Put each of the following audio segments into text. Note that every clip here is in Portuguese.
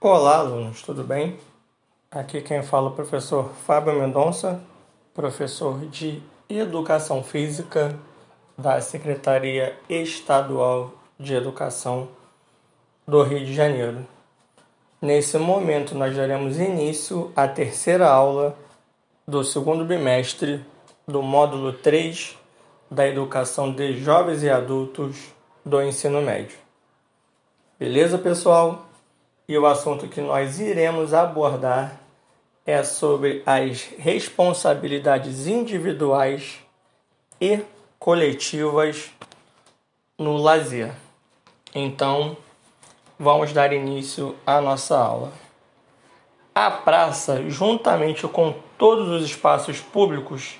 Olá, alunos, tudo bem? Aqui quem fala é o professor Fábio Mendonça, professor de Educação Física da Secretaria Estadual de Educação do Rio de Janeiro. Nesse momento, nós daremos início à terceira aula do segundo bimestre do módulo 3 da Educação de Jovens e Adultos do Ensino Médio. Beleza, pessoal? E o assunto que nós iremos abordar é sobre as responsabilidades individuais e coletivas no lazer. Então, vamos dar início à nossa aula. A praça, juntamente com todos os espaços públicos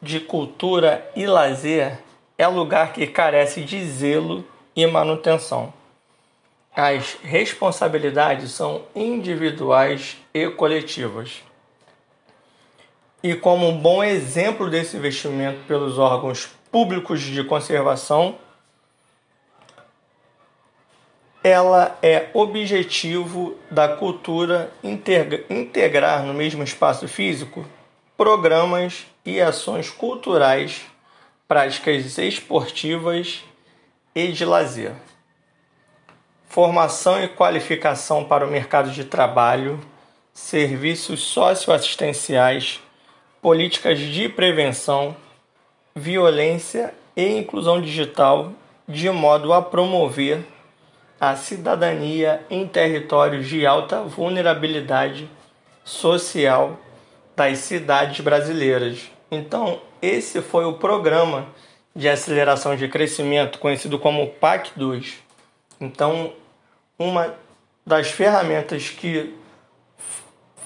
de cultura e lazer, é lugar que carece de zelo e manutenção. As responsabilidades são individuais e coletivas. E como um bom exemplo desse investimento pelos órgãos públicos de conservação, ela é objetivo da cultura integrar no mesmo espaço físico programas e ações culturais, práticas esportivas e de lazer formação e qualificação para o mercado de trabalho, serviços socioassistenciais, políticas de prevenção, violência e inclusão digital, de modo a promover a cidadania em territórios de alta vulnerabilidade social das cidades brasileiras. Então, esse foi o programa de aceleração de crescimento conhecido como PAC 2. Então, uma das ferramentas que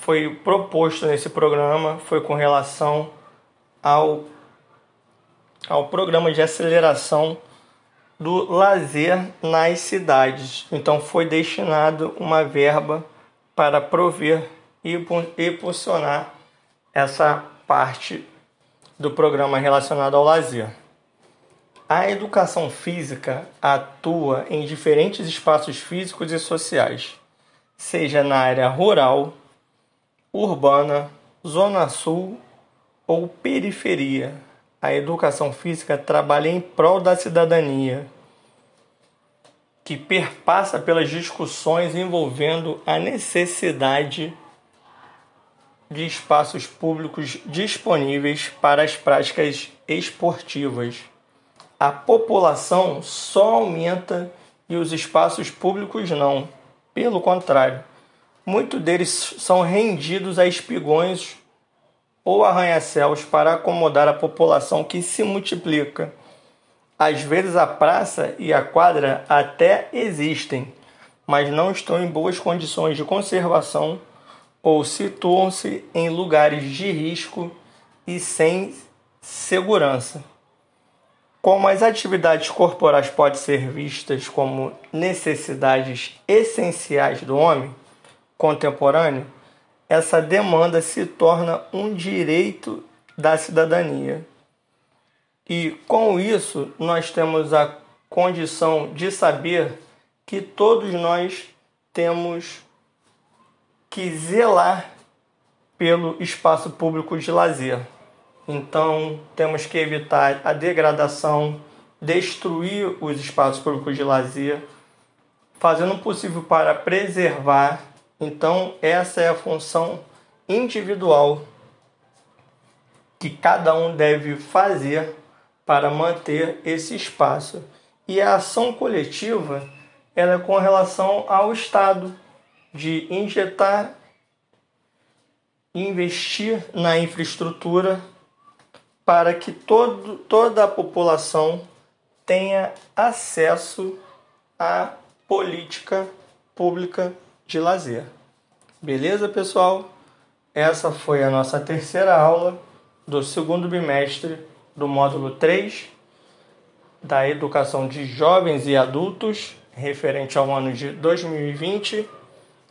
foi proposto nesse programa foi com relação ao, ao programa de aceleração do lazer nas cidades. Então foi destinado uma verba para prover e impulsionar essa parte do programa relacionado ao lazer. A educação física atua em diferentes espaços físicos e sociais, seja na área rural, urbana, zona sul ou periferia. A educação física trabalha em prol da cidadania, que perpassa pelas discussões envolvendo a necessidade de espaços públicos disponíveis para as práticas esportivas a população só aumenta e os espaços públicos não. Pelo contrário, muitos deles são rendidos a espigões ou arranha-céus para acomodar a população que se multiplica. Às vezes a praça e a quadra até existem, mas não estão em boas condições de conservação ou situam-se em lugares de risco e sem segurança. Como as atividades corporais podem ser vistas como necessidades essenciais do homem contemporâneo, essa demanda se torna um direito da cidadania. E com isso, nós temos a condição de saber que todos nós temos que zelar pelo espaço público de lazer. Então, temos que evitar a degradação, destruir os espaços públicos de lazer, fazendo o possível para preservar. Então, essa é a função individual que cada um deve fazer para manter esse espaço. E a ação coletiva ela é com relação ao Estado de injetar, investir na infraestrutura para que todo, toda a população tenha acesso à política pública de lazer. Beleza, pessoal? Essa foi a nossa terceira aula do segundo bimestre do módulo 3 da Educação de Jovens e Adultos, referente ao ano de 2020.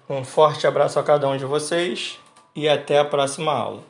Um forte abraço a cada um de vocês e até a próxima aula.